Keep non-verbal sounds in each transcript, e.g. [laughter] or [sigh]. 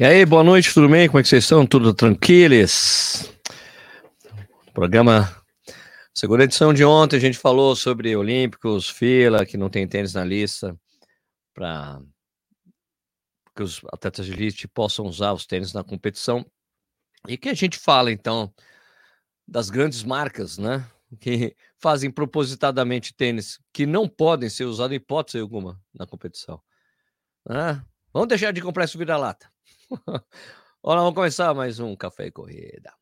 E aí, boa noite, tudo bem? Como é que vocês estão? Tudo tranquilos? Programa segunda edição de ontem, a gente falou sobre Olímpicos, fila, que não tem tênis na lista, para que os atletas de elite possam usar os tênis na competição. E que a gente fala, então, das grandes marcas, né? Que fazem propositadamente tênis que não podem ser usados em hipótese alguma na competição. Né? Vamos deixar de comprar esse vira-lata. [laughs] Olá, vamos começar mais um Café e Corrida.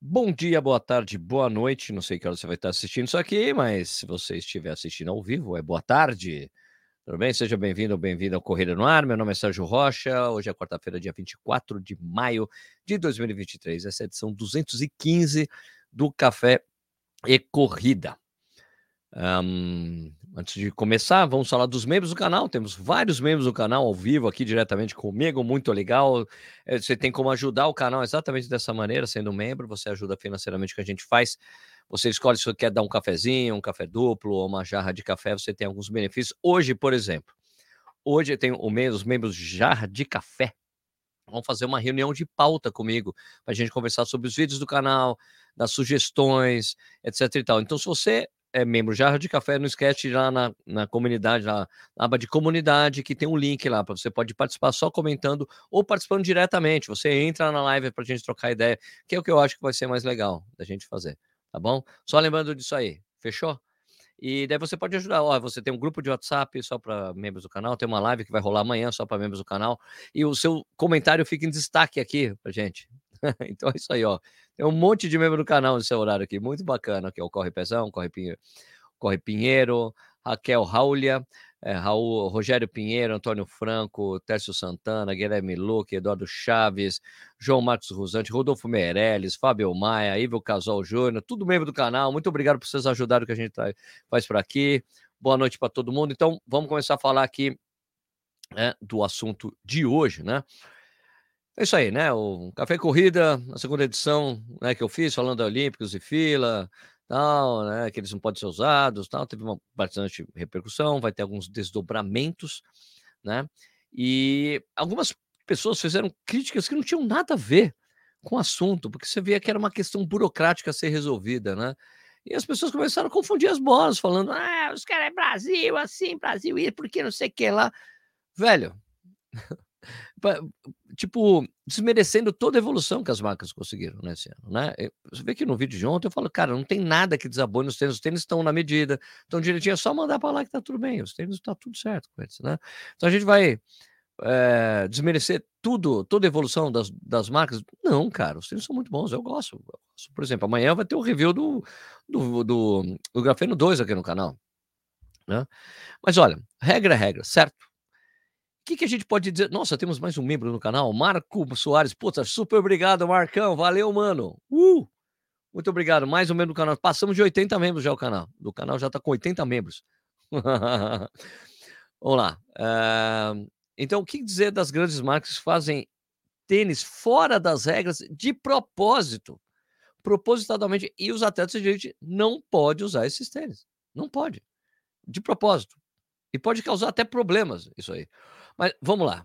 Bom dia, boa tarde, boa noite. Não sei que hora você vai estar assistindo isso aqui, mas se você estiver assistindo ao vivo, é boa tarde. Tudo bem? Seja bem-vindo ou bem-vinda ao Corrida no Ar. Meu nome é Sérgio Rocha. Hoje é quarta-feira, dia 24 de maio de 2023. Essa é a edição 215 do Café e Corrida. Um, antes de começar, vamos falar dos membros do canal. Temos vários membros do canal ao vivo aqui diretamente comigo, muito legal. É, você tem como ajudar o canal exatamente dessa maneira, sendo membro. Você ajuda financeiramente o que a gente faz. Você escolhe se você quer dar um cafezinho, um café duplo ou uma jarra de café. Você tem alguns benefícios. Hoje, por exemplo, hoje tem os membros jarra de café. Vão fazer uma reunião de pauta comigo para a gente conversar sobre os vídeos do canal, das sugestões, etc e tal. Então, se você é membro Jarra de Café, não esquece de ir lá na, na comunidade, lá, na aba de comunidade, que tem um link lá, para você pode participar só comentando ou participando diretamente. Você entra na live para a gente trocar ideia, que é o que eu acho que vai ser mais legal da gente fazer, tá bom? Só lembrando disso aí, fechou? E daí você pode ajudar. Ó, você tem um grupo de WhatsApp só para membros do canal, tem uma live que vai rolar amanhã só para membros do canal, e o seu comentário fica em destaque aqui para gente. [laughs] então é isso aí, ó. Tem um monte de membro do canal nesse horário aqui, muito bacana, aqui, o Corre Pezão, Corre Pinheiro, Corre Pinheiro Raquel Raulia, é, Raul, Rogério Pinheiro, Antônio Franco, Tércio Santana, Guilherme Luque, Eduardo Chaves, João Marcos Rosante, Rodolfo Meirelles, Fábio Maia, Ivo Casal Júnior, tudo membro do canal. Muito obrigado por vocês ajudarem o que a gente faz por aqui. Boa noite para todo mundo. Então, vamos começar a falar aqui né, do assunto de hoje, né? É isso aí, né? O Café Corrida, a segunda edição né, que eu fiz, falando da Olímpicos e fila, tal, né? Que eles não podem ser usados, tal. Teve uma bastante repercussão, vai ter alguns desdobramentos, né? E algumas pessoas fizeram críticas que não tinham nada a ver com o assunto, porque você via que era uma questão burocrática a ser resolvida, né? E as pessoas começaram a confundir as bolas, falando: ah, os caras é Brasil, assim, Brasil, e por que não sei o que lá. Velho, tipo, desmerecendo toda a evolução que as marcas conseguiram nesse ano, né? Você vê que no vídeo de ontem eu falo, cara, não tem nada que desabone os tênis, os tênis estão na medida, estão direitinho, é só mandar para lá que tá tudo bem, os tênis tá tudo certo com eles, né? Então a gente vai é, desmerecer tudo, toda a evolução das, das marcas? Não, cara, os tênis são muito bons, eu gosto. Eu gosto. Por exemplo, amanhã vai ter o um review do, do, do, do Grafeno 2 aqui no canal, né? Mas olha, regra é regra, certo? Que, que a gente pode dizer? Nossa, temos mais um membro no canal, Marco Soares. Puta, super obrigado, Marcão. Valeu, mano. Uh! Muito obrigado. Mais um membro do canal. Passamos de 80 membros já o canal. Do canal já está com 80 membros. [laughs] Vamos lá. Uh, então, o que dizer das grandes marcas que fazem tênis fora das regras de propósito? Propositadamente. E os atletas de elite não podem usar esses tênis. Não pode. De propósito. E pode causar até problemas isso aí. Mas vamos lá.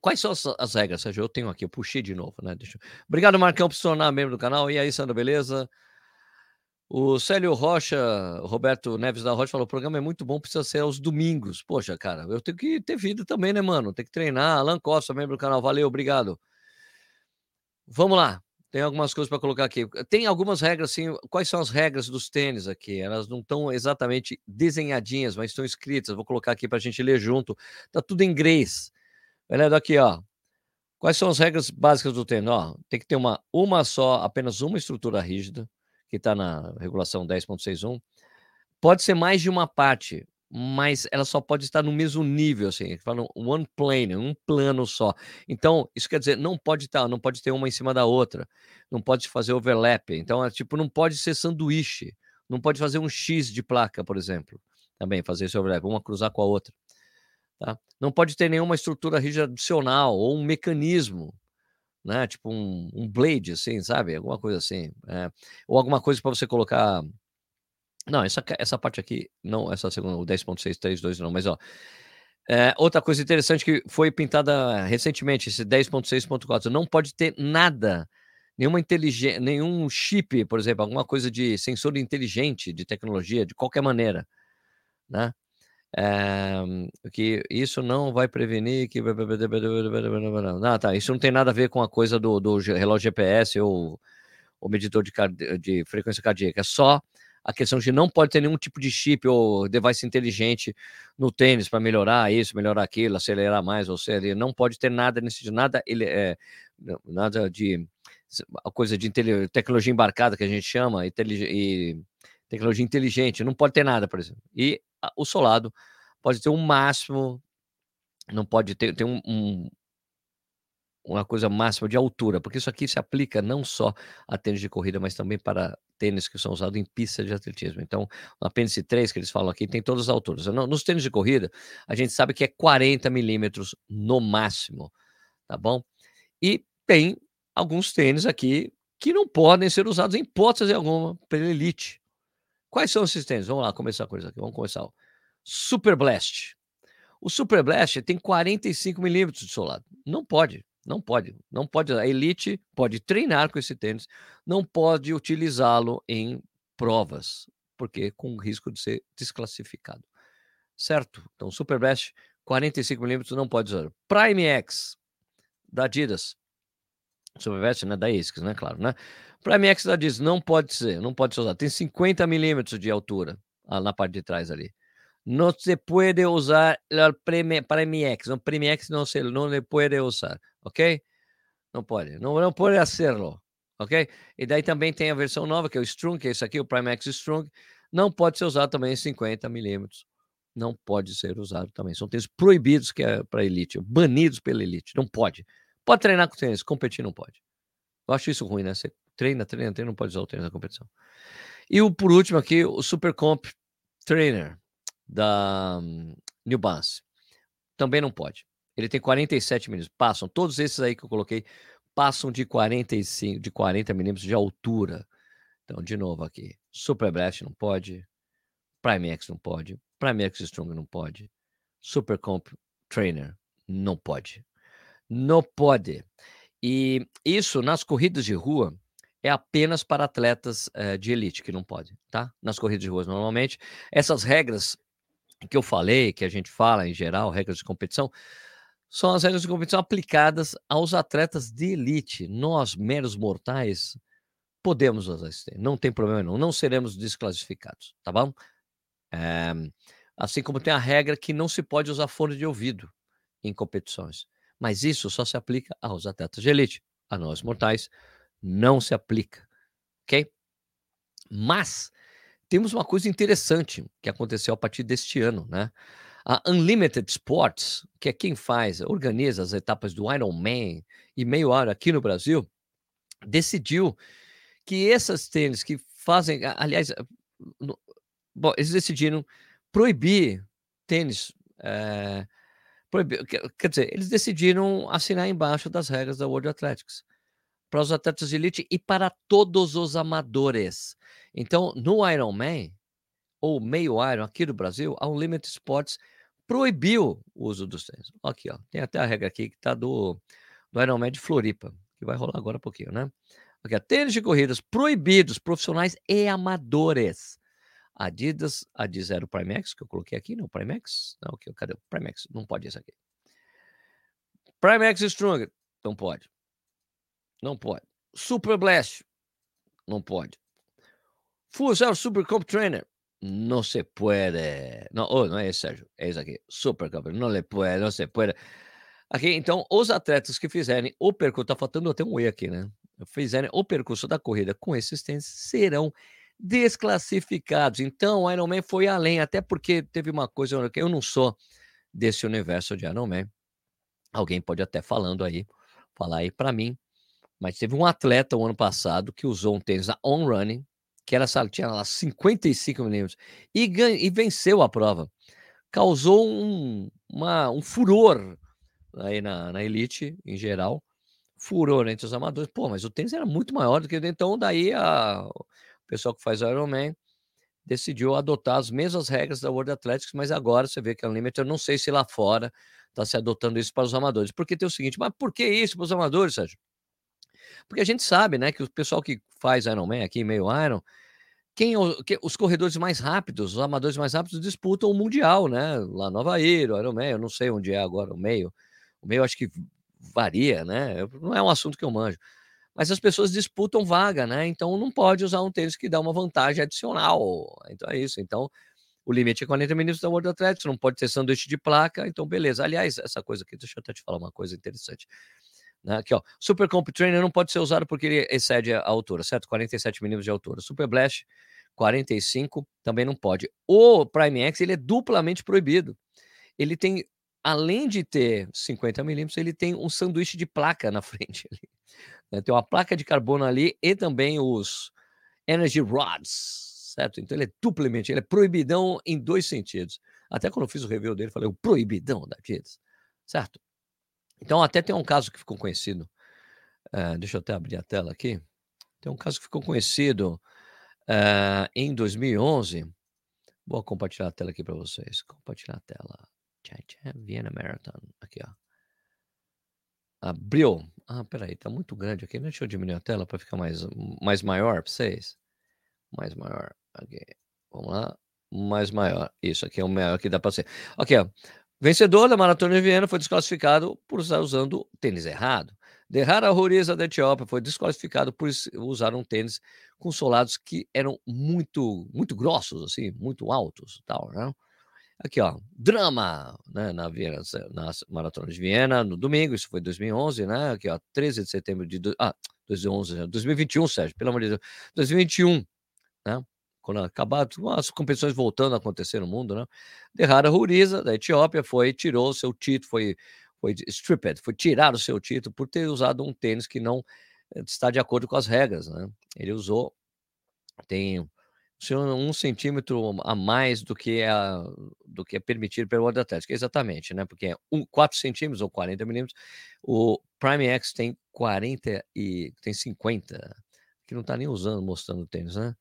Quais são as, as, regras, Sérgio? Eu tenho aqui, eu puxei de novo, né? Deixa... Obrigado, Marcão, por se tornar membro do canal. E aí, Sandra, beleza? O Célio Rocha, Roberto Neves da Rocha falou: o programa é muito bom, precisa ser aos domingos. Poxa, cara, eu tenho que ter vida também, né, mano? Tem que treinar. Alan Costa, membro do canal, valeu, obrigado. Vamos lá. Tem algumas coisas para colocar aqui. Tem algumas regras, assim. Quais são as regras dos tênis aqui? Elas não estão exatamente desenhadinhas, mas estão escritas. Vou colocar aqui para a gente ler junto. Tá tudo em inglês. Olha aqui, ó. Quais são as regras básicas do tênis? Ó, tem que ter uma, uma só, apenas uma estrutura rígida, que está na regulação 10.61. Pode ser mais de uma parte mas ela só pode estar no mesmo nível, assim, falam one plane, um plano só. Então, isso quer dizer, não pode estar, não pode ter uma em cima da outra, não pode fazer overlap. Então, é tipo, não pode ser sanduíche, não pode fazer um X de placa, por exemplo, também fazer esse overlap, uma cruzar com a outra. Tá? Não pode ter nenhuma estrutura rígida adicional ou um mecanismo né? Tipo um, um blade, assim, sabe? Alguma coisa assim. É. Ou alguma coisa para você colocar. Não, essa, essa parte aqui, não, essa segunda, o 10.632 não, mas ó. É, outra coisa interessante que foi pintada recentemente, esse 10.6.4, não pode ter nada, nenhuma inteligência, nenhum chip, por exemplo, alguma coisa de sensor inteligente, de tecnologia, de qualquer maneira, né? É, que isso não vai prevenir que. Ah, tá. Isso não tem nada a ver com a coisa do, do relógio GPS ou o medidor de, de frequência cardíaca. É só a questão de não pode ter nenhum tipo de chip ou device inteligente no tênis para melhorar isso, melhorar aquilo, acelerar mais ou seja, não pode ter nada nesse nada ele é nada de coisa de tecnologia embarcada que a gente chama e tecnologia inteligente, não pode ter nada, por exemplo. E o solado pode ter um máximo, não pode ter, ter um, um, uma coisa máxima de altura, porque isso aqui se aplica não só a tênis de corrida, mas também para tênis que são usados em pista de atletismo. Então, o apêndice 3 que eles falam aqui tem todas as alturas. Nos tênis de corrida, a gente sabe que é 40 milímetros no máximo, tá bom? E tem alguns tênis aqui que não podem ser usados em hipótese alguma pela elite. Quais são esses tênis? Vamos lá, começar com isso aqui. Vamos começar. Super Blast. O Super Blast tem 45 milímetros de solado. Não pode, não pode, não pode. A Elite pode treinar com esse tênis, não pode utilizá-lo em provas, porque com risco de ser desclassificado. Certo? Então, Super Blast, 45 milímetros, não pode usar. Prime X, da Adidas. Super Blast, né? Da ASICS, né? Claro, né? Prime X da Adidas, não pode ser, não pode ser usado. Tem 50 milímetros de altura ah, na parte de trás ali. no se puede usar el Premiex, no Premiex no se no le puede usar, ok? Não pode, não, não pode hacerlo, ok? E daí também tem a versão nova, que é o Strung, que é esse aqui, o Primex Strung, não pode ser usado também em 50 milímetros, não pode ser usado também. São tênis proibidos que é para elite, banidos pela elite, não pode. Pode treinar com tênis, competir não pode. Eu acho isso ruim, né? Você treina, treina, treina, não pode usar o tênis na competição. E o por último aqui, o Super Comp Trainer da hum, New Balance. Também não pode. Ele tem 47 milímetros. Passam, todos esses aí que eu coloquei, passam de 45, de 40 milímetros de altura. Então, de novo aqui. Super Blast não pode. Prime X não pode. Prime X Strong não pode. Super Comp Trainer não pode. Não pode. E isso nas corridas de rua é apenas para atletas é, de elite que não pode, tá? Nas corridas de rua, normalmente. Essas regras que eu falei, que a gente fala em geral, regras de competição, são as regras de competição aplicadas aos atletas de elite. Nós, meros mortais, podemos esse não tem problema não, não seremos desclassificados, tá bom? É, assim como tem a regra que não se pode usar fone de ouvido em competições, mas isso só se aplica aos atletas de elite, a nós mortais não se aplica, ok? Mas temos uma coisa interessante que aconteceu a partir deste ano, né? A Unlimited Sports, que é quem faz, organiza as etapas do Ironman e meio hora aqui no Brasil, decidiu que essas tênis que fazem, aliás, no, bom, eles decidiram proibir tênis, é, proibir, quer dizer, eles decidiram assinar embaixo das regras da World Athletics para os atletas de elite e para todos os amadores. Então, no Ironman, ou meio Iron aqui do Brasil, a Unlimited Sports proibiu o uso dos tênis. Aqui, ó, tem até a regra aqui que está do, do Ironman de Floripa, que vai rolar agora um pouquinho, né? Aqui, ó, tênis de corridas proibidos, profissionais e amadores. Adidas, a de zero Primex, que eu coloquei aqui, não, Primex? Não, aqui, cadê o Primex? Não pode isso aqui. Primex Strong, não pode. Não pode. Super Blast, não pode. Full Super Comp Trainer. Não se pode. Não, oh, não é esse, Sérgio. É esse aqui. Super Comp. Não le pode, não se pode. Aqui, então, os atletas que fizerem o percurso, tá faltando até um E aqui, né? Fizerem o percurso da corrida com esses tênis serão desclassificados. Então, o Ironman foi além, até porque teve uma coisa que eu não sou desse universo de Ironman. Alguém pode até falando aí, falar aí para mim, mas teve um atleta o ano passado que usou um tênis da On Running, sabe, tinha lá 55 milímetros, e, e venceu a prova. Causou um, uma, um furor aí na, na elite em geral. furor entre os amadores. Pô, mas o tênis era muito maior do que então daí a, o pessoal que faz Ironman decidiu adotar as mesmas regras da World Athletics, mas agora você vê que a Unlimited, eu não sei se lá fora está se adotando isso para os amadores. Porque tem o seguinte, mas por que isso para os amadores, Sérgio? Porque a gente sabe, né, que o pessoal que faz Ironman aqui, meio Iron, quem, que, os corredores mais rápidos, os amadores mais rápidos disputam o Mundial, né? Lá no Havaí, o Ironman, eu não sei onde é agora o meio. O meio acho que varia, né? Não é um assunto que eu manjo. Mas as pessoas disputam vaga, né? Então não pode usar um tênis que dá uma vantagem adicional. Então é isso. Então o limite é 40 minutos da World Athletics, não pode ter sanduíche de placa, então beleza. Aliás, essa coisa aqui, deixa eu até te falar uma coisa interessante. Né? Aqui, ó, Super Comp Trainer não pode ser usado porque ele excede a altura, certo? 47 milímetros de altura. Super Blast, 45, também não pode. O Prime X, ele é duplamente proibido. Ele tem além de ter 50 milímetros, ele tem um sanduíche de placa na [laughs] frente. Ali. Né? Tem uma placa de carbono ali e também os energy rods, certo? Então ele é duplamente, ele é proibidão em dois sentidos. Até quando eu fiz o review dele, falei o proibidão da certo? Então até tem um caso que ficou conhecido, uh, deixa eu até abrir a tela aqui, tem um caso que ficou conhecido uh, em 2011, vou compartilhar a tela aqui para vocês, compartilhar a tela. Vienna Marathon. Aqui, ó. Abriu. Ah, peraí, tá muito grande aqui. Deixa eu diminuir a tela para ficar mais, mais maior para vocês. Mais maior. Aqui. Vamos lá. Mais maior. Isso aqui é o maior que dá para ser. Ok, ó. Vencedor da Maratona de Viena foi desclassificado por estar usando tênis errado. Derrara Roriza da Etiópia foi desclassificado por usar um tênis com solados que eram muito muito grossos, assim, muito altos, tal, né? Aqui, ó, drama, né, na, Viena, na Maratona de Viena, no domingo, isso foi 2011, né? Aqui, ó, 13 de setembro de. Ah, 2011, 2021, Sérgio, pelo amor de Deus. 2021, né? Quando acabar as competições voltando a acontecer no mundo, né? Derrara Ruriza, da Etiópia, foi, tirou seu título, foi, foi stripped, foi tirar o seu título por ter usado um tênis que não eh, está de acordo com as regras, né? Ele usou, tem um centímetro a mais do que, é, do que é permitido pelo World Athletics, exatamente, né? Porque é um, 4 centímetros ou 40 milímetros, o Prime X tem 40 e tem 50, que não está nem usando, mostrando o tênis, né?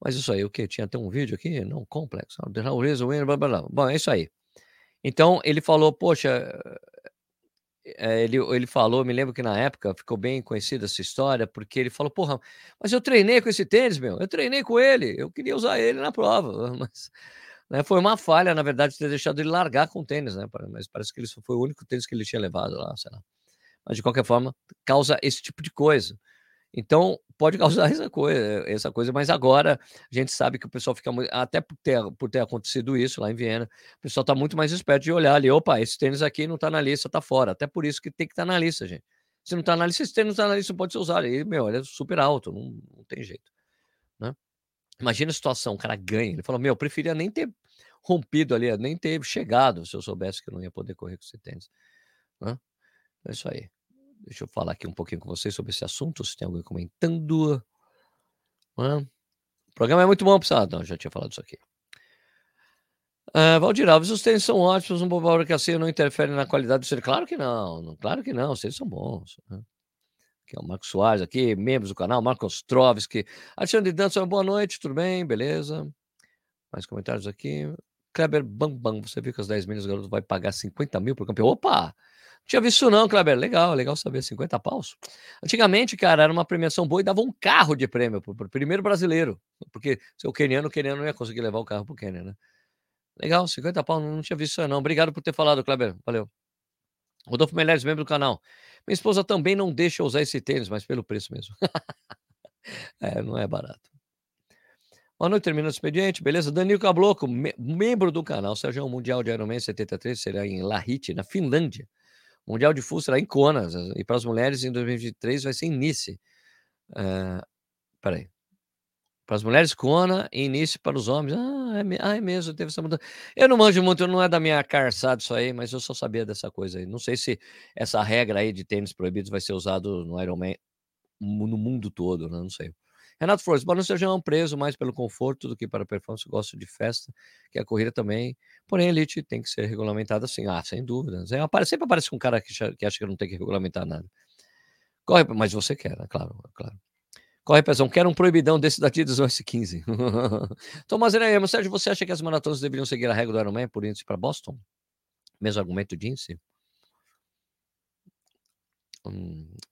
Mas isso aí, o que? Tinha até um vídeo aqui? Não, complexo. Blá, blá, blá. Bom, é isso aí. Então, ele falou, poxa, é, ele, ele falou, me lembro que na época ficou bem conhecida essa história, porque ele falou, porra, mas eu treinei com esse tênis, meu, eu treinei com ele, eu queria usar ele na prova, [laughs] mas né, foi uma falha, na verdade, ter deixado ele largar com o tênis, né, mas parece que ele foi o único tênis que ele tinha levado lá, sei lá. Mas, de qualquer forma, causa esse tipo de coisa. Então, pode causar [laughs] essa coisa, essa coisa, mas agora a gente sabe que o pessoal fica muito, até por ter, por ter acontecido isso lá em Viena, o pessoal está muito mais esperto de olhar ali, opa, esse tênis aqui não está na lista, está fora. Até por isso que tem que estar tá na lista, gente. Se não está na lista, esse tênis não está na lista, pode ser usado. E, meu, ele é super alto, não, não tem jeito. Né? Imagina a situação, o cara ganha. Ele falou, meu, eu preferia nem ter rompido ali, nem ter chegado, se eu soubesse que eu não ia poder correr com esse tênis. Né? É isso aí. Deixa eu falar aqui um pouquinho com vocês sobre esse assunto, se tem alguém comentando. O programa é muito bom, pessoal. Não, já tinha falado isso aqui. Uh, Valdir Alves, os tênis são ótimos, um bom que assim não interfere na qualidade do ser. Claro que não, não, claro que não, os tênis são bons. Né? Aqui é o Marcos Soares, aqui, membros do canal, Marcos Trovski. Alexandre Dança, boa noite, tudo bem? Beleza? Mais comentários aqui. Kleber Bambam, você viu que as 10 milhas o garoto vai pagar 50 mil por campeão? Opa! Tinha visto não, Kleber. Legal, legal saber. 50 paus. Antigamente, cara, era uma premiação boa e dava um carro de prêmio para o primeiro brasileiro. Porque se o queniano, o queniano não ia conseguir levar o carro para o Quênia, né? Legal, 50 pau, não, tinha visto isso não. Obrigado por ter falado, Kleber. Valeu. Rodolfo Melhores, membro do canal. Minha esposa também não deixa eu usar esse tênis, mas pelo preço mesmo. [laughs] é, não é barato. Boa noite, terminando o expediente, beleza? Danilo Cabloco, me membro do canal. Sérgio Mundial de Ironman 73 será em Lahti, na Finlândia. Mundial de Full será em Conas, e para as mulheres em 2023 vai ser em Nice. Uh, peraí. Para as mulheres, Kona, e início para os homens. Ah, é, ah, é mesmo, teve essa mudança. Eu não manjo muito, não é da minha carçada isso aí, mas eu só sabia dessa coisa aí. Não sei se essa regra aí de tênis proibidos vai ser usado no Ironman no mundo todo, né? não sei. Renato Flores, Barão é um preso mais pelo conforto do que para performance. Gosto de festa, que a corrida também. Porém, a elite tem que ser regulamentada assim. Ah, sem dúvida. Sempre aparece um cara que, acha que não tem que regulamentar nada. Corre, mas você quer, né? Claro, claro. Corre, Pezão, quero um proibidão desse daqui dos S15. Tomás Irema, Sérgio, você acha que as maratonas deveriam seguir a regra do Ironman por índice para Boston? Mesmo argumento de índice?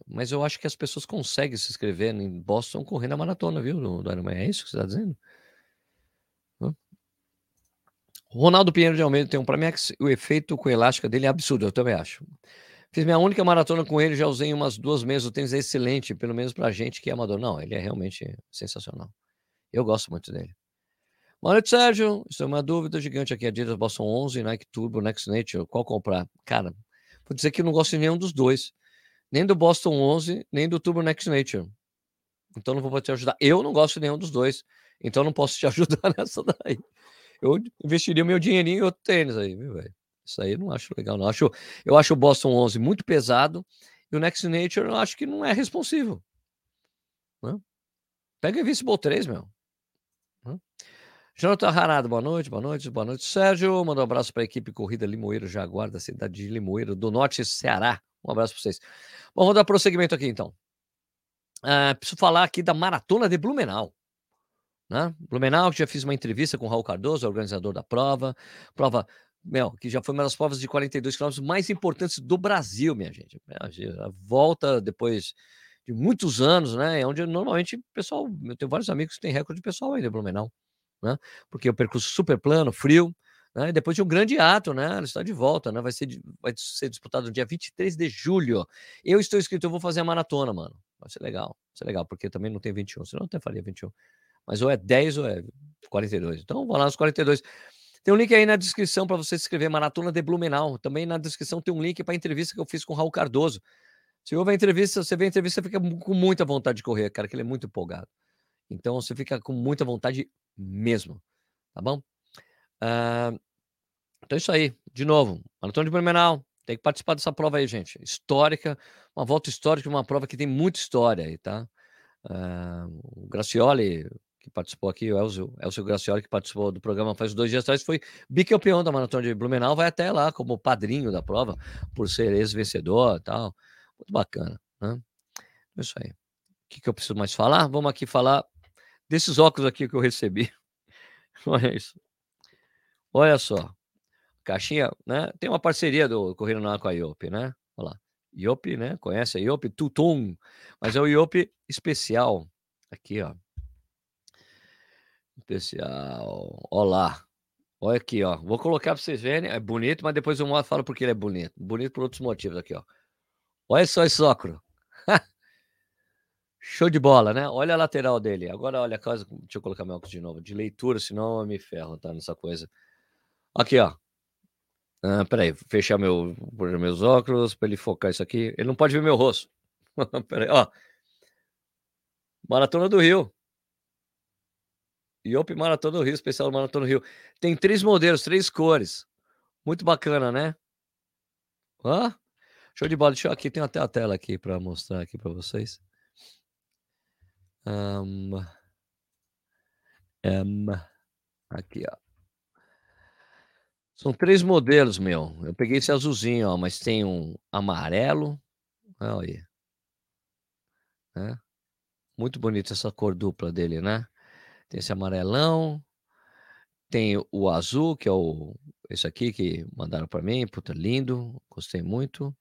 Mas eu acho que as pessoas conseguem se inscrever em Boston correndo a maratona, viu, do, do Ironman. É isso que você está dizendo? Ronaldo Pinheiro de Almeida tem um para mim, o efeito com elástica dele é absurdo, eu também acho. Fiz minha única maratona com ele, já usei umas duas meses, o tênis é excelente, pelo menos pra gente que é amador. Não, ele é realmente sensacional. Eu gosto muito dele. Boa noite, Sérgio. Isso é uma dúvida gigante aqui. Adidas Boston 11, Nike Turbo, Next Nature. Qual comprar? Cara, vou dizer que eu não gosto de nenhum dos dois. Nem do Boston 11, nem do Turbo Next Nature. Então não vou te ajudar. Eu não gosto de nenhum dos dois. Então não posso te [laughs] ajudar nessa daí eu investiria meu dinheirinho em outro tênis aí, viu, velho? Isso aí eu não acho legal, não. Acho, eu acho o Boston 11 muito pesado e o Next Nature eu acho que não é responsivo. Né? Pega Invincible 3, meu. Né? Jonathan Harado, boa noite, boa noite, boa noite. Sérgio, manda um abraço para a equipe Corrida Limoeiro Jaguar, da cidade de Limoeiro, do Norte Ceará. Um abraço para vocês. Bom, vamos dar prosseguimento aqui então. Uh, preciso falar aqui da Maratona de Blumenau. Né? Blumenau, que já fiz uma entrevista com o Raul Cardoso, organizador da prova. Prova, meu, que já foi uma das provas de 42 quilômetros mais importantes do Brasil, minha gente. A volta depois de muitos anos, né? É onde normalmente o pessoal, eu tenho vários amigos que têm recorde de pessoal ainda Blumenau, né? Porque o percurso super plano, frio, né? E depois de um grande ato, né? Ela está de volta, né? Vai ser, vai ser disputado no dia 23 de julho. Eu estou inscrito, eu vou fazer a maratona, mano. Vai ser legal, vai ser legal, porque também não tem 21, senão eu até faria 21 mas ou é 10 ou é 42. Então, vou lá nos 42. Tem um link aí na descrição para você se inscrever, Maratona de Blumenau. Também na descrição tem um link para a entrevista que eu fiz com o Raul Cardoso. Se houve a entrevista, você vê a entrevista, você fica com muita vontade de correr, cara, que ele é muito empolgado. Então, você fica com muita vontade mesmo, tá bom? Uh, então, é isso aí. De novo, Maratona de Blumenau. Tem que participar dessa prova aí, gente. Histórica, uma volta histórica, uma prova que tem muita história aí, tá? Uh, o Gracioli que participou aqui, o Elcio, Elcio Gracioli, que participou do programa faz dois dias atrás, foi bicampeão da Maratona de Blumenau, vai até lá como padrinho da prova, por ser ex-vencedor e tal. Muito bacana, né? É isso aí. O que, que eu preciso mais falar? Vamos aqui falar desses óculos aqui que eu recebi. [laughs] Olha isso. Olha só. Caixinha, né? Tem uma parceria do Correndo na com a IOP, né? Olha lá. IOP, né? Conhece a IOP? Tutum. Mas é o IOP especial. Aqui, ó. Especial. Olá. Olha aqui, ó. Vou colocar para vocês verem. É bonito, mas depois eu falo porque ele é bonito. Bonito por outros motivos aqui, ó. Olha só esse óculos. Show de bola, né? Olha a lateral dele. Agora, olha a coisa. Deixa eu colocar meu óculos de novo. De leitura, senão eu me ferro, tá? Nessa coisa. Aqui, ó. Ah, peraí, fechar meu, meus óculos para ele focar isso aqui. Ele não pode ver meu rosto. [laughs] peraí, ó. Maratona do Rio. Iop Maratona do Rio, especial Maratona do Rio. Tem três modelos, três cores. Muito bacana, né? Hã? Show de bola. Deixa eu aqui, tem até a tela aqui para mostrar aqui para vocês. Um, um, aqui, ó. São três modelos, meu. Eu peguei esse azulzinho, ó, mas tem um amarelo. Olha aí. É. Muito bonita essa cor dupla dele, né? Tem esse amarelão, tem o azul, que é o esse aqui que mandaram para mim, puta lindo, gostei muito.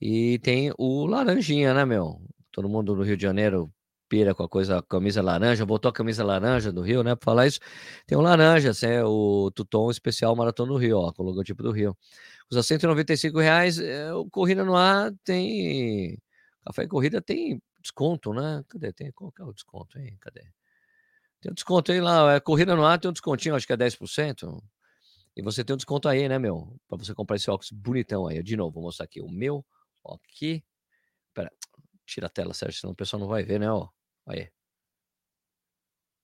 E tem o laranjinha, né, meu? Todo mundo no Rio de Janeiro pira com a coisa, camisa laranja, botou a camisa laranja do Rio, né? Para falar isso, tem um laranja, assim, é o Tuton Especial Maratona do Rio, ó, com o logotipo do Rio. Custa 195 reais, é, o Corrida no Ar tem... Café e Corrida tem desconto, né? Cadê? Tem, qual que é o desconto aí? Cadê? Tem um desconto aí lá, é, Corrida no Ar tem um descontinho, acho que é 10%. E você tem um desconto aí, né, meu? Para você comprar esse óculos bonitão aí. De novo, vou mostrar aqui o meu, ó, aqui. Pera, tira a tela, Sérgio, senão o pessoal não vai ver, né, ó. Aí.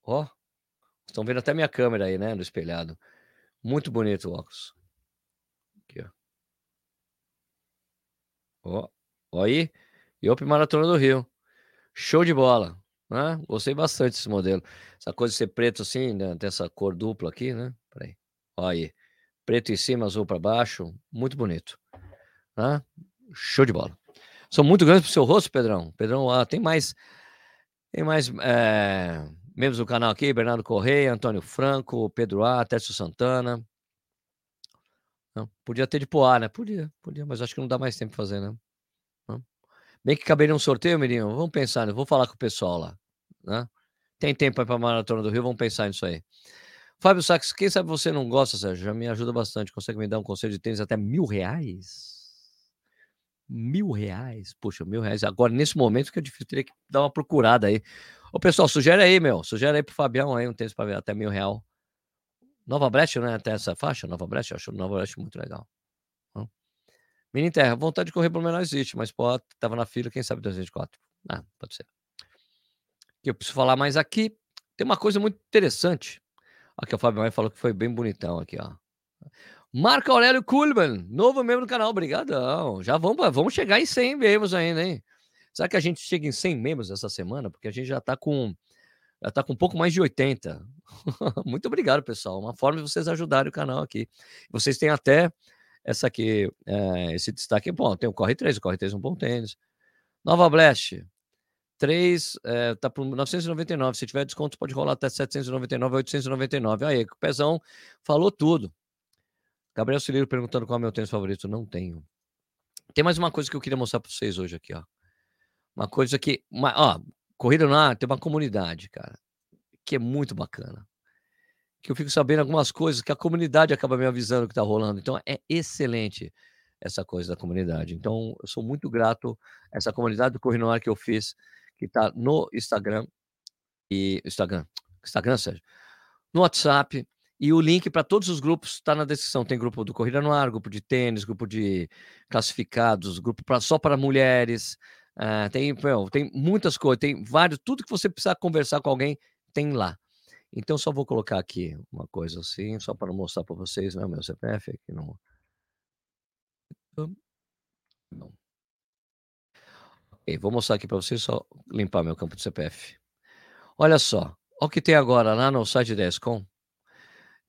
Ó. Estão vendo até minha câmera aí, né, no espelhado. Muito bonito o óculos. Aqui, ó. Ó, ó aí. Iop Maratona do Rio. Show de bola. Né? Gostei bastante desse modelo. Essa coisa de ser preto assim, né? tem essa cor dupla aqui, né? Peraí. Olha aí. Preto em cima, azul para baixo. Muito bonito. Né? Show de bola. São muito grandes pro seu rosto, Pedrão. Pedrão, ah, tem mais. Tem mais é, membros do canal aqui: Bernardo Correia, Antônio Franco, Pedro A, Tércio Santana. Não, podia ter de poar, né? Podia, podia, mas acho que não dá mais tempo pra fazer, né? Bem que caberia um sorteio, menino. Vamos pensar, né? Vou falar com o pessoal lá. Né? Tem tempo aí pra Maratona do Rio, vamos pensar nisso aí. Fábio Sacks, quem sabe você não gosta, Sérgio? Já me ajuda bastante. Consegue me dar um conselho de tênis até mil reais? Mil reais? Poxa, mil reais. Agora, nesse momento, que é difícil, teria que dar uma procurada aí. Ô, pessoal, sugere aí, meu. Sugere aí pro Fabião aí um tênis para até mil real. Nova Brecht, né? Até essa faixa, Nova Brecht, eu acho Nova Brecht muito legal. Mini Terra, vontade de correr por menor existe, mas pô, tava na fila, quem sabe 2024. Ah, pode ser. Eu preciso falar mais aqui. Tem uma coisa muito interessante. Aqui o Maia falou que foi bem bonitão aqui, ó. Marco Aurélio Kuhlman, novo membro do canal, obrigadão. Já vamos, vamos chegar em 100 membros ainda, hein? Será que a gente chega em 100 membros essa semana? Porque a gente já tá com já tá com um pouco mais de 80. [laughs] Muito obrigado, pessoal. Uma forma de vocês ajudarem o canal aqui. Vocês têm até essa aqui, é, esse destaque. Bom, tem o Corre 3, o Corre 3 é um bom tênis. Nova Blast, 3 é, tá por 999. Se tiver desconto, pode rolar até 799, 899. Aí, o Pezão falou tudo. Gabriel Ciliro perguntando qual é o meu tênis favorito. Não tenho. Tem mais uma coisa que eu queria mostrar para vocês hoje aqui, ó. Uma coisa que. Uma, ó, Corrida no Ar tem uma comunidade, cara, que é muito bacana. Que eu fico sabendo algumas coisas que a comunidade acaba me avisando que tá rolando. Então é excelente essa coisa da comunidade. Então eu sou muito grato a essa comunidade do Corrida no que eu fiz que está no Instagram e Instagram, Instagram, Sérgio, no WhatsApp e o link para todos os grupos está na descrição. Tem grupo do Corrida no Ar, grupo de tênis, grupo de classificados, grupo pra, só para mulheres. Uh, tem, meu, tem muitas coisas, tem vários, tudo que você precisar conversar com alguém tem lá. Então, só vou colocar aqui uma coisa assim, só para mostrar para vocês, né? Meu CPF aqui não. Não. Okay, vou mostrar aqui para vocês, só limpar meu campo de CPF. Olha só, o que tem agora lá no site da ESCOM.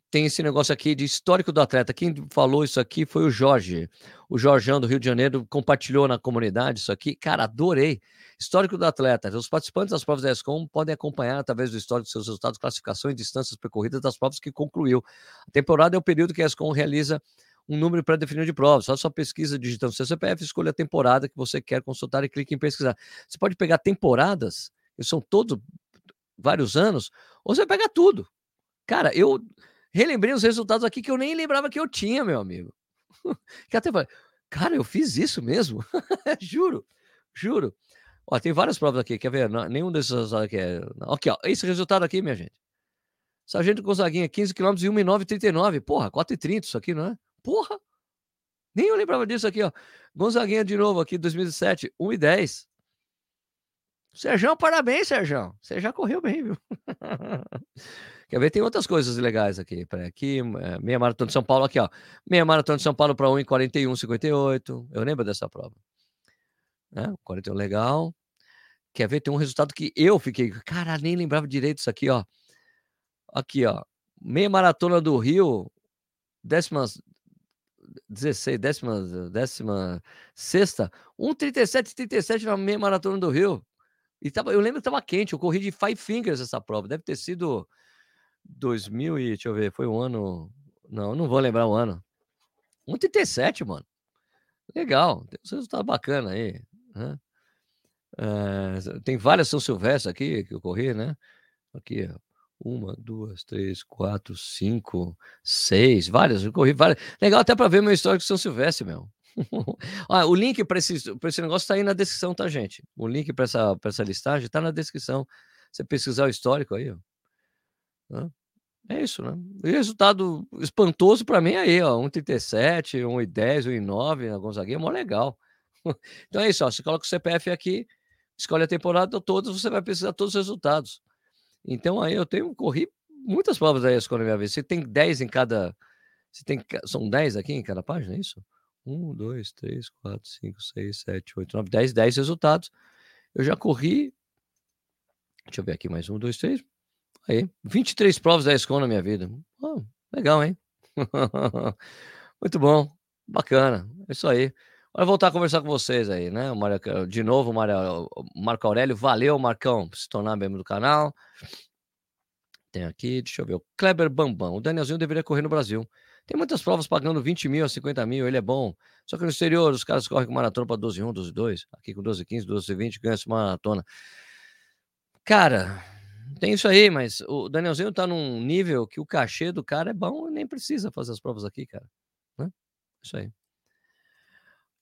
Tem esse negócio aqui de histórico do atleta. Quem falou isso aqui foi o Jorge. O Jorgeão do Rio de Janeiro compartilhou na comunidade isso aqui. Cara, adorei. Histórico do atleta. Os participantes das provas da ESCOM podem acompanhar através do histórico seus resultados, classificações distâncias percorridas das provas que concluiu. A temporada é o período que a ESCOM realiza um número pré-definido de provas. Só sua pesquisa digitando seu CPF, escolha a temporada que você quer consultar e clique em pesquisar. Você pode pegar temporadas, que são todos vários anos, ou você pega tudo. Cara, eu relembrei os resultados aqui que eu nem lembrava que eu tinha, meu amigo. [laughs] que até falei, cara, eu fiz isso mesmo? [laughs] juro, juro. Ó, tem várias provas aqui, quer ver? Não, nenhum desses resultados aqui é. Aqui, ó, esse resultado aqui, minha gente. Sargento Gonzaguinha, 15 km e 1,939. Porra, 4,30 isso aqui, não é? Porra! Nem eu lembrava disso aqui, ó. Gonzaguinha de novo aqui, 2007, 1 e 10. Sérgio, parabéns, Sérgio. Você já correu bem, viu? [laughs] Quer ver? Tem outras coisas legais aqui. Peraí, aqui, é, meia maratona de São Paulo, aqui, ó. Meia maratona de São Paulo para 1 em 41, 58. Eu lembro dessa prova. Né? 41 legal. Quer ver? Tem um resultado que eu fiquei. Cara, nem lembrava direito isso aqui, ó. Aqui, ó. Meia maratona do Rio, décimas 16, décima, décima sexta, 1,37, 37 na meia maratona do Rio. E tava, eu lembro que estava quente, eu corri de Five Fingers essa prova, deve ter sido 2000 e, deixa eu ver, foi um ano, não, não vou lembrar o ano. 1,37, mano. Legal, tem um resultado bacana aí. Né? É, tem várias São Silvestre aqui que eu corri, né? Aqui, uma, duas, três, quatro, cinco, seis, várias. Eu corri várias. Legal até para ver meu histórico de São Silvestre, meu. [laughs] o link para esse, esse negócio está aí na descrição, tá, gente? O link para essa, essa listagem está na descrição. Você pesquisar o histórico aí, ó. É isso, né? E resultado espantoso para mim é aí, ó. 1,37, 1,10, 1,9 na Gonzaguinha, mó legal. [laughs] então é isso, ó. Você coloca o CPF aqui, escolhe a temporada toda, você vai precisar todos os resultados. Então aí eu tenho corri muitas provas da ESCO minha vez. Você tem 10 em cada. Você tem, são 10 aqui em cada página, é isso? 1, 2, 3, 4, 5, 6, 7, 8, 9, 10, 10 resultados. Eu já corri. Deixa eu ver aqui mais um, dois, três. Aí, 23 provas da ESCOM na minha vida. Oh, legal, hein? [laughs] Muito bom. Bacana. É isso aí. Olha, voltar a conversar com vocês aí, né? De novo, Marco Aurélio. Valeu, Marcão, por se tornar membro do canal. Tem aqui, deixa eu ver, o Kleber Bambam. O Danielzinho deveria correr no Brasil. Tem muitas provas pagando 20 mil a 50 mil, ele é bom. Só que no exterior, os caras correm com maratona para 12 1, 12 2. Aqui com 12 15, 12 20, ganha essa maratona. Cara, tem isso aí, mas o Danielzinho tá num nível que o cachê do cara é bom e nem precisa fazer as provas aqui, cara. Né? Isso aí.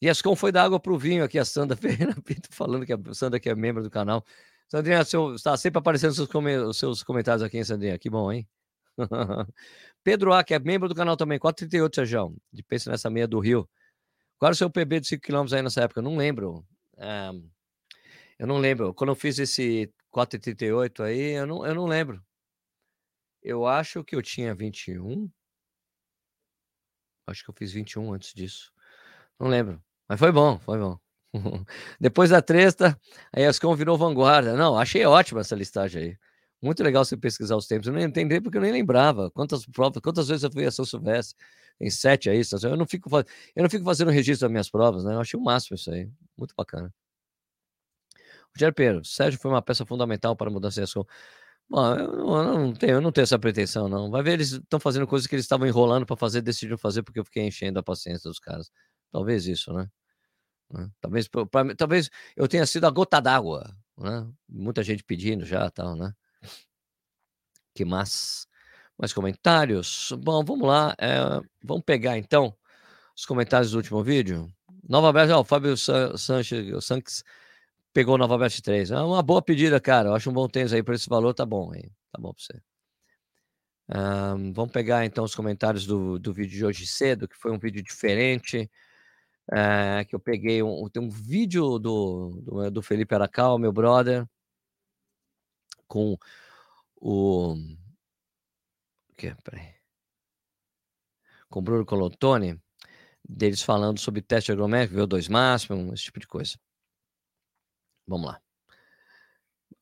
E Ascom foi da água pro vinho aqui, a Sandra [laughs] Ferreira Pinto falando que a Sandra que é membro do canal. Sandrinha, seu, está sempre aparecendo seus, os seus comentários aqui, hein, Sandrinha? Que bom, hein? [laughs] Pedro A, que é membro do canal também, 438, Sérgio, de Pensa nessa meia do Rio. Qual era o seu PB de 5 km aí nessa época? Não lembro. É, eu não lembro. Quando eu fiz esse 438 aí, eu não, eu não lembro. Eu acho que eu tinha 21. Acho que eu fiz 21 antes disso. Não lembro. Mas foi bom, foi bom. [laughs] Depois da treta, a ESCOM virou vanguarda. Não, achei ótima essa listagem aí. Muito legal você pesquisar os tempos. Eu não entendi porque eu nem lembrava quantas provas, quantas vezes eu fui a São Silvestre. Tem sete aí. Eu não fico, eu não fico fazendo registro das minhas provas, né? Eu achei o máximo isso aí. Muito bacana. Rogério Pedro, Sérgio foi uma peça fundamental para a mudança de ESCOM. Bom, eu não, eu não, tenho, eu não tenho essa pretensão, não. Vai ver, eles estão fazendo coisas que eles estavam enrolando para fazer, decidiram fazer porque eu fiquei enchendo a paciência dos caras. Talvez isso, né? Né? Talvez, pra, talvez eu tenha sido a gota d'água, né? Muita gente pedindo já, tal, né? Que mais? Mais comentários? Bom, vamos lá. É, vamos pegar então os comentários do último vídeo. Nova Best, ó, o Fábio Sanches, Sanches pegou Nova Best 3. É uma boa pedida, cara. Eu acho um bom tênis aí por esse valor, tá bom aí. Tá bom pra você. Um, vamos pegar então os comentários do, do vídeo de hoje cedo, que foi um vídeo diferente é, que eu peguei um, tem um vídeo do, do, do Felipe Aracal, meu brother, com o. Que, peraí. Com o Bruno Colotone, deles falando sobre teste agrométrico, VO2 máximo, esse tipo de coisa. Vamos lá.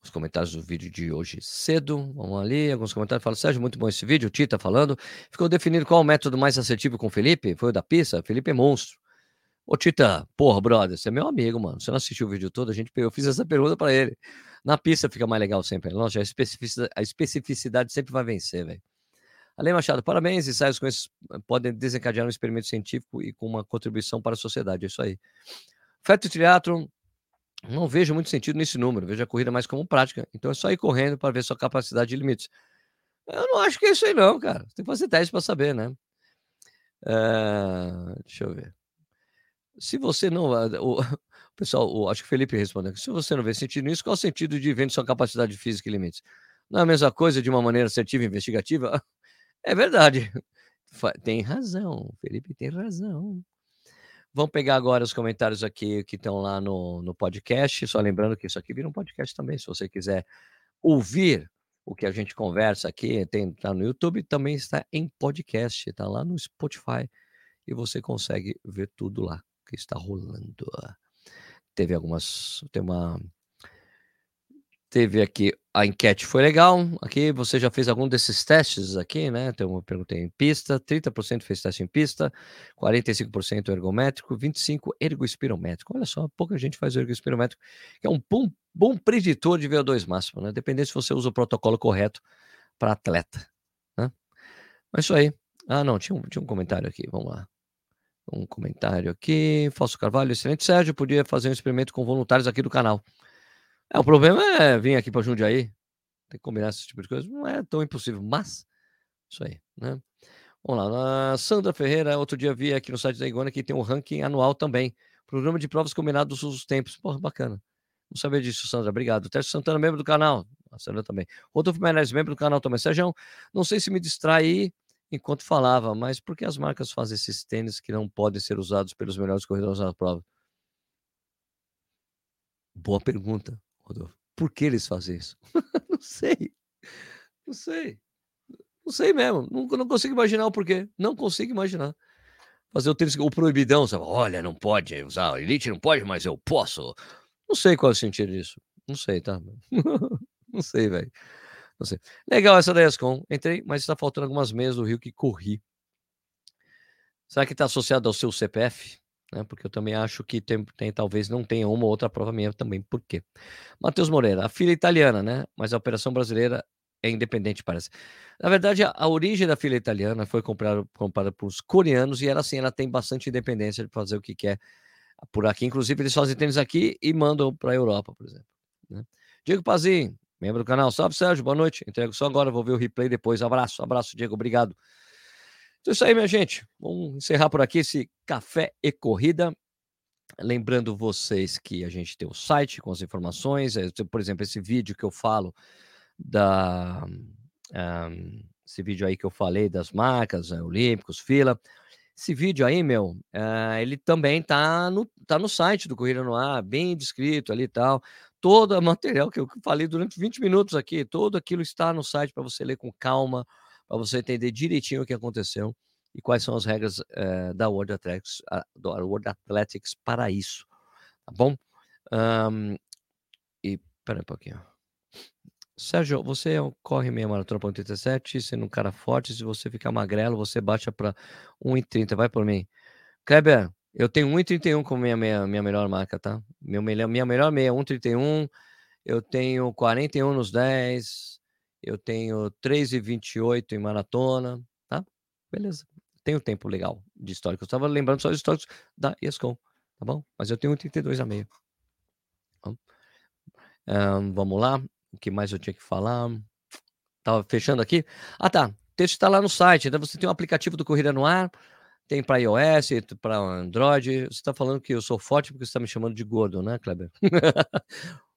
Os comentários do vídeo de hoje cedo. Vamos ali. Alguns comentários falam: Sérgio, muito bom esse vídeo. O Tita falando. Ficou definido qual o método mais assertivo com o Felipe? Foi o da pista? Felipe é monstro. Ô, Tita, porra, brother, você é meu amigo, mano. Você não assistiu o vídeo todo? A gente, eu fiz essa pergunta para ele. Na pista fica mais legal sempre. Nossa, a especificidade, a especificidade sempre vai vencer, velho. Ale Machado, parabéns. Ensaios com esses podem desencadear um experimento científico e com uma contribuição para a sociedade. É isso aí. Feto Triathlon, não vejo muito sentido nesse número. Vejo a corrida mais como prática. Então é só ir correndo para ver sua capacidade e limites. Eu não acho que é isso aí, não, cara. Tem que fazer teste para saber, né? Uh, deixa eu ver. Se você não. O, [laughs] pessoal, o, acho que o Felipe respondeu. Se você não vê sentido nisso, qual o sentido de vendo sua capacidade física e limites? Não é a mesma coisa de uma maneira assertiva e investigativa? [laughs] É verdade. [laughs] Tem razão, Felipe tem razão. Vamos pegar agora os comentários aqui que estão lá no, no podcast. Só lembrando que isso aqui vira um podcast também. Se você quiser ouvir o que a gente conversa aqui, tem, tá no YouTube, também está em podcast, está lá no Spotify e você consegue ver tudo lá que está rolando. Teve algumas. Tem uma. Teve aqui a enquete foi legal. Aqui você já fez algum desses testes aqui, né? Então eu perguntei em pista, 30% fez teste em pista, 45% ergométrico, 25% ergoespirométrico. Olha só, pouca gente faz ergoespirométrico, que é um bom, bom preditor de VO2 máximo, né? Dependendo se você usa o protocolo correto para atleta, né? Mas isso aí. Ah, não, tinha um, tinha um comentário aqui, vamos lá. Um comentário aqui. Falso Carvalho, excelente. Sérgio, podia fazer um experimento com voluntários aqui do canal. É, o problema é vir aqui para Jundiaí. Tem que combinar esse tipo de coisa. Não é tão impossível, mas isso aí, né? Vamos lá. A Sandra Ferreira, outro dia vi aqui no site da Iguana que tem um ranking anual também. Programa de provas combinados dos tempos. Porra, bacana. Não sabia disso, Sandra. Obrigado. Tércio Santana, membro do canal. A Sandra também. Rodolfo Menezes, membro do canal também. Sérgio, não sei se me distrai enquanto falava, mas por que as marcas fazem esses tênis que não podem ser usados pelos melhores corredores na prova? Boa pergunta, Rodolfo. Por que eles fazem isso? [laughs] não sei. Não sei. Não sei mesmo. Não, não consigo imaginar o porquê. Não consigo imaginar. Fazer o tênis, o proibidão, sabe? Olha, não pode usar. Elite não pode, mas eu posso. Não sei qual é o sentido disso. Não sei, tá? [laughs] não sei, velho. Não sei. Legal essa da ESCOM. Entrei, mas está faltando algumas meias do Rio que corri. Será que está associado ao seu CPF? Né? Porque eu também acho que tem, tem talvez não tenha uma ou outra prova minha também. Por quê? Matheus Moreira, a filha italiana, né? Mas a operação brasileira é independente, parece. Na verdade, a, a origem da filha italiana foi comprada, comprada por os coreanos e ela, assim, ela tem bastante independência de fazer o que quer por aqui. Inclusive, eles fazem tênis aqui e mandam para a Europa, por exemplo. Né? Diego Pazin, membro do canal. Salve, Sérgio. Boa noite. Entrego só agora, vou ver o replay depois. Abraço, abraço, Diego. Obrigado. Então é isso aí, minha gente. Vamos encerrar por aqui esse café e corrida. Lembrando vocês que a gente tem o site com as informações. Eh, por exemplo, esse vídeo que eu falo da. Um, esse vídeo aí que eu falei das marcas, né, Olímpicos, fila. Esse vídeo aí, meu, uh, ele também tá no, tá no site do Corrida no Ar, bem descrito ali e tal. Todo o [laughs] material que eu falei durante 20 minutos aqui, todo aquilo está no site para você ler com calma, para você entender direitinho o que aconteceu e quais são as regras uh, da World Athletics, uh, World Athletics para isso, tá bom? Um, e, pera um pouquinho. Sérgio, você é corre meia maratona para 1,37, sendo um cara forte, se você ficar magrelo, você baixa para 1,30, vai por mim. Kleber, eu tenho 1,31 como minha, minha, minha melhor marca, tá? Meu, minha melhor meia é 1,31, eu tenho 41 nos 10, eu tenho 3,28 em maratona, tá? Beleza. Tenho tempo legal de histórico. Eu estava lembrando só os históricos da ESCOM, tá bom? Mas eu tenho 1,32 a meia. Um, vamos lá. O que mais eu tinha que falar? Tava fechando aqui. Ah, tá. O texto está lá no site. Então você tem um aplicativo do Corrida no Ar, tem para iOS, para Android. Você está falando que eu sou forte porque você está me chamando de gordo, né, Kleber? [laughs]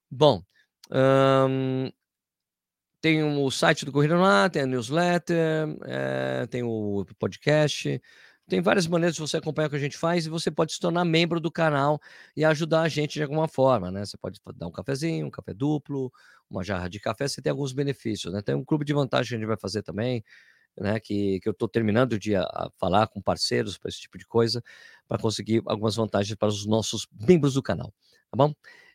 Bom, um, tem o site do Corrida Ar, tem a newsletter, é, tem o podcast. Tem várias maneiras de você acompanhar o que a gente faz e você pode se tornar membro do canal e ajudar a gente de alguma forma, né? Você pode dar um cafezinho, um café duplo, uma jarra de café, você tem alguns benefícios, né? Tem um clube de vantagem que a gente vai fazer também, né? Que, que eu estou terminando de a, a falar com parceiros para esse tipo de coisa, para conseguir algumas vantagens para os nossos membros do canal, tá bom?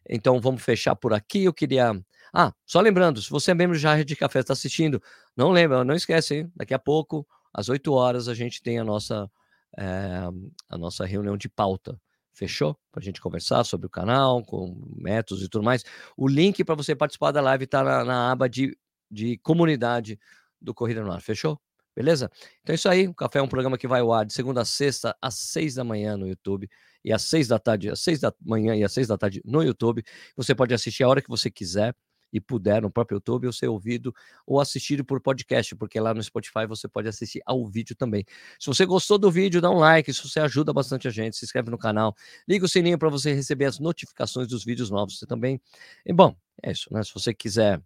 Então vamos fechar por aqui. Eu queria. Ah, só lembrando, se você é membro Jarra de Café, está assistindo, não lembra, não esquece, hein? Daqui a pouco, às 8 horas, a gente tem a nossa é, a nossa reunião de pauta. Fechou? Para a gente conversar sobre o canal, com métodos e tudo mais. O link para você participar da live está na, na, aba de, de comunidade do Corrida no Ar. Fechou? Beleza? Então é isso aí. O Café é um programa que vai ao ar de segunda a sexta, às seis da manhã no YouTube. E às seis da tarde, às seis da manhã e às seis da tarde no YouTube. Você pode assistir a hora que você quiser e puder no próprio YouTube ou ser ouvido ou assistido por podcast, porque lá no Spotify você pode assistir ao vídeo também. Se você gostou do vídeo, dá um like, isso você ajuda bastante a gente, se inscreve no canal, liga o sininho para você receber as notificações dos vídeos novos você também. E bom, é isso, né? Se você quiser,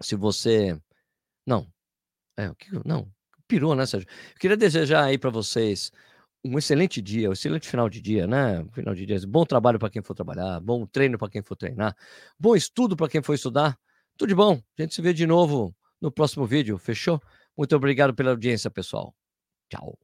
se você não, é, o que não, pirou, né, Sérgio? Eu queria desejar aí para vocês um excelente dia, um excelente final de dia, né? Final de dia, bom trabalho para quem for trabalhar, bom treino para quem for treinar, bom estudo para quem for estudar. Tudo de bom. A gente se vê de novo no próximo vídeo, fechou? Muito obrigado pela audiência, pessoal. Tchau.